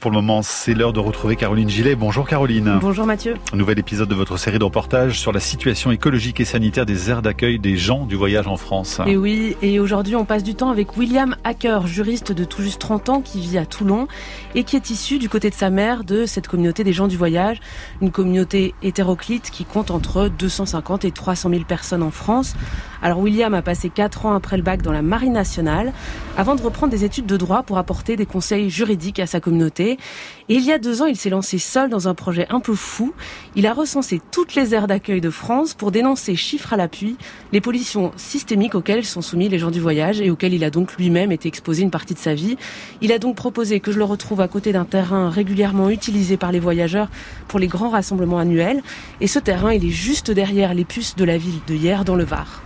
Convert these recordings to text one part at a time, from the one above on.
Pour le moment, c'est l'heure de retrouver Caroline Gillet. Bonjour Caroline. Bonjour Mathieu. Nouvel épisode de votre série de reportages sur la situation écologique et sanitaire des aires d'accueil des gens du voyage en France. Et oui, et aujourd'hui on passe du temps avec William Hacker, juriste de tout juste 30 ans qui vit à Toulon et qui est issu du côté de sa mère de cette communauté des gens du voyage, une communauté hétéroclite qui compte entre 250 et 300 000 personnes en France. Alors William a passé 4 ans après le bac dans la Marine nationale avant de reprendre des études de droit pour apporter des conseils juridiques à sa communauté et il y a deux ans, il s'est lancé seul dans un projet un peu fou. Il a recensé toutes les aires d'accueil de France pour dénoncer, chiffres à l'appui, les pollutions systémiques auxquelles sont soumis les gens du voyage et auxquelles il a donc lui-même été exposé une partie de sa vie. Il a donc proposé que je le retrouve à côté d'un terrain régulièrement utilisé par les voyageurs pour les grands rassemblements annuels. Et ce terrain, il est juste derrière les puces de la ville de hier dans le Var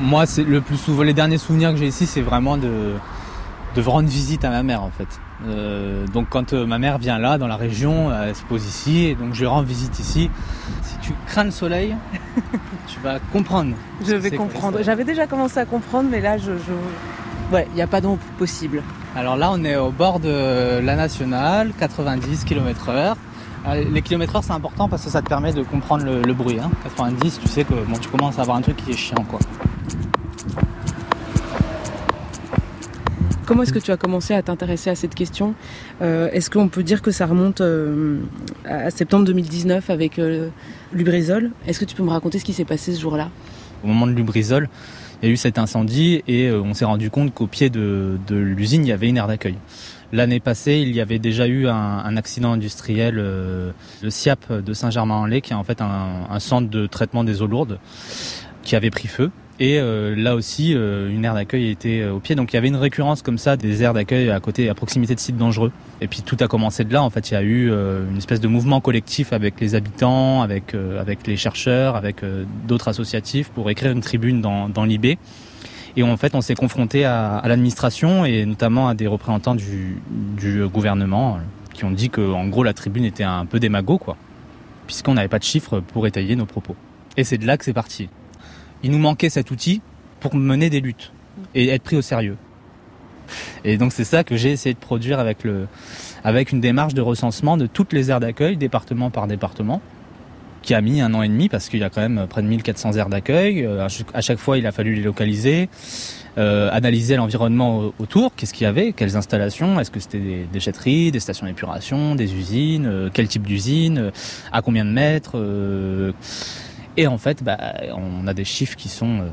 moi, c'est le plus souvent, les derniers souvenirs que j'ai ici, c'est vraiment de, de rendre visite à ma mère en fait. Euh, donc quand euh, ma mère vient là dans la région, elle se pose ici et donc je rends visite ici. Si tu crains le soleil, tu vas comprendre. Je vais comprendre. J'avais déjà commencé à comprendre, mais là je, je... ouais, il n'y a pas d'ombre possible. Alors là, on est au bord de la nationale, 90 km/h. Les kilomètres heure c'est important parce que ça te permet de comprendre le, bruit. 90, hein. tu sais que bon, tu commences à avoir un truc qui est chiant quoi. Comment est-ce que tu as commencé à t'intéresser à cette question? Euh, Est-ce qu'on peut dire que ça remonte euh, à septembre 2019 avec euh, Lubrizol? Est-ce que tu peux me raconter ce qui s'est passé ce jour-là? Au moment de Lubrizol, il y a eu cet incendie et on s'est rendu compte qu'au pied de, l'usine, il y avait une aire d'accueil. L'année passée, il y avait déjà eu un, accident industriel, le SIAP de Saint-Germain-en-Laye, qui est en fait un centre de traitement des eaux lourdes, qui avait pris feu. Et euh, là aussi, euh, une aire d'accueil était euh, au pied. Donc il y avait une récurrence comme ça des aires d'accueil à côté, à proximité de sites dangereux. Et puis tout a commencé de là. En fait, il y a eu une espèce de mouvement collectif avec les habitants, avec avec les chercheurs, avec d'autres associatifs pour écrire une tribune dans, l'IB. Et en fait, on s'est confronté à, l'administration et notamment à des représentants du, du gouvernement qui ont dit que, en gros, la tribune était un peu démago, quoi, puisqu'on n'avait pas de chiffres pour étayer nos propos. Et c'est de là que c'est parti il nous manquait cet outil pour mener des luttes et être pris au sérieux. Et donc c'est ça que j'ai essayé de produire avec le, avec une démarche de recensement de toutes les aires d'accueil, département par département, qui a mis un an et demi parce qu'il y a quand même près de 1400 aires d'accueil. Euh, à chaque fois, il a fallu les localiser, euh, analyser l'environnement autour, qu'est-ce qu'il y avait, quelles installations, est-ce que c'était des déchetteries, des stations d'épuration, des usines, euh, quel type d'usine, à combien de mètres. Et en fait, bah, on a des chiffres qui sont euh,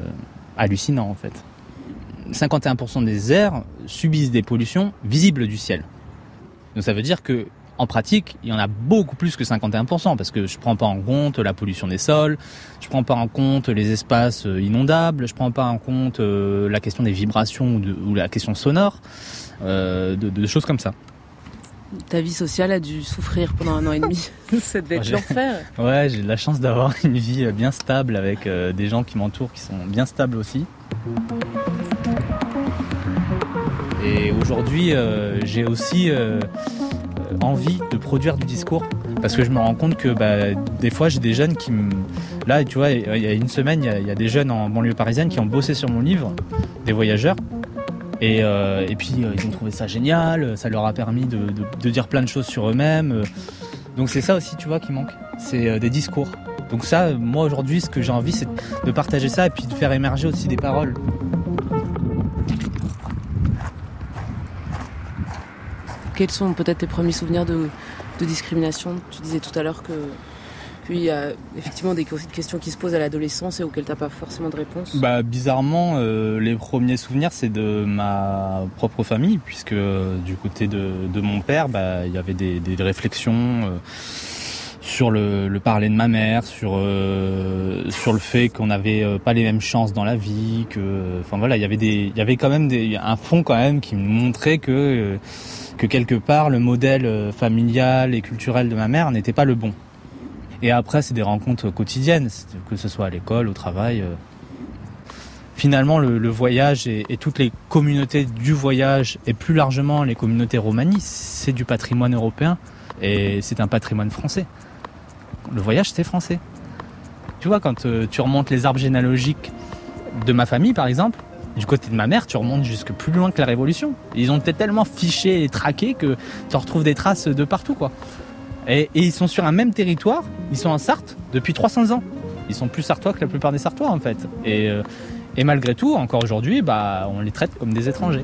hallucinants en fait. 51% des airs subissent des pollutions visibles du ciel. Donc ça veut dire que en pratique, il y en a beaucoup plus que 51% parce que je prends pas en compte la pollution des sols, je prends pas en compte les espaces euh, inondables, je prends pas en compte euh, la question des vibrations ou, la question sonore, de, choses comme ça ta vie sociale a dû souffrir pendant un an et demi. Ça devait être l'enfer. Ouais, j'ai la chance d'avoir une vie bien stable avec euh, des gens qui m'entourent qui sont bien stables aussi. Et aujourd'hui, euh, j'ai aussi euh, envie de produire du discours parce que je me rends compte que bah, des fois j'ai des jeunes qui me... Là, tu vois, il y a une semaine, il y, a des jeunes en banlieue parisienne qui ont bossé sur mon livre, des voyageurs, euh, et, puis euh, ils ont trouvé ça génial, ça leur a permis de, dire plein de choses sur eux-mêmes. Donc c'est ça aussi, tu vois, qui manque. C'est euh, des discours. Donc ça, moi aujourd'hui, ce que j'ai envie, c'est de partager ça et puis de faire émerger aussi des paroles. Quels sont peut-être tes premiers souvenirs de discrimination? Tu disais tout à l'heure que puis il y a effectivement des questions qui se posent à l'adolescence et auxquelles tu n'as pas forcément de réponse. Bah bizarrement, euh, les premiers souvenirs c'est de ma propre famille, puisque euh, du côté de, mon père, bah, il y avait des, réflexions. Euh, sur le, parler de ma mère, sur sur le fait qu'on n'avait pas les mêmes chances dans la vie, que enfin voilà, il y avait des il y avait quand même des, un fond quand même qui me montrait que que quelque part le modèle familial et culturel de ma mère n'était pas le bon. Et après, c'est des rencontres quotidiennes, que ce soit à l'école, au travail. Euh. Finalement, le, voyage et, toutes les communautés du voyage, et plus largement les communautés romanies, c'est du patrimoine européen et c'est un patrimoine français. Le voyage, c'est français. Tu vois, quand euh, tu remontes les arbres généalogiques de ma famille, par exemple, Du côté de ma mère, tu remontes jusque plus loin que la Révolution. Ils ont été tellement fichés et traqués que tu retrouves des traces de partout, quoi. Et, ils sont sur un même territoire, ils sont en Sarthe depuis 300 ans. Ils sont plus sartois que la plupart des Sartois, en fait. Et, euh, malgré tout, encore aujourd'hui, bah, on les traite comme des étrangers.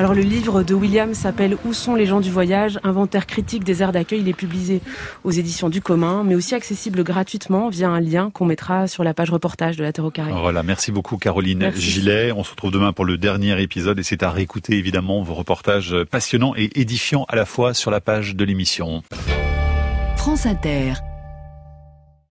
Alors le livre de William s'appelle Où sont les gens du voyage? Inventaire critique des aires d'accueil. Il est publié aux éditions du commun, mais aussi accessible gratuitement via un lien qu'on mettra sur la page reportage de la Terre au carré. Voilà, merci beaucoup Caroline Gillet. On se retrouve demain pour le dernier épisode et c'est à réécouter évidemment vos reportages passionnants et édifiants à la fois sur la page de l'émission. France Inter.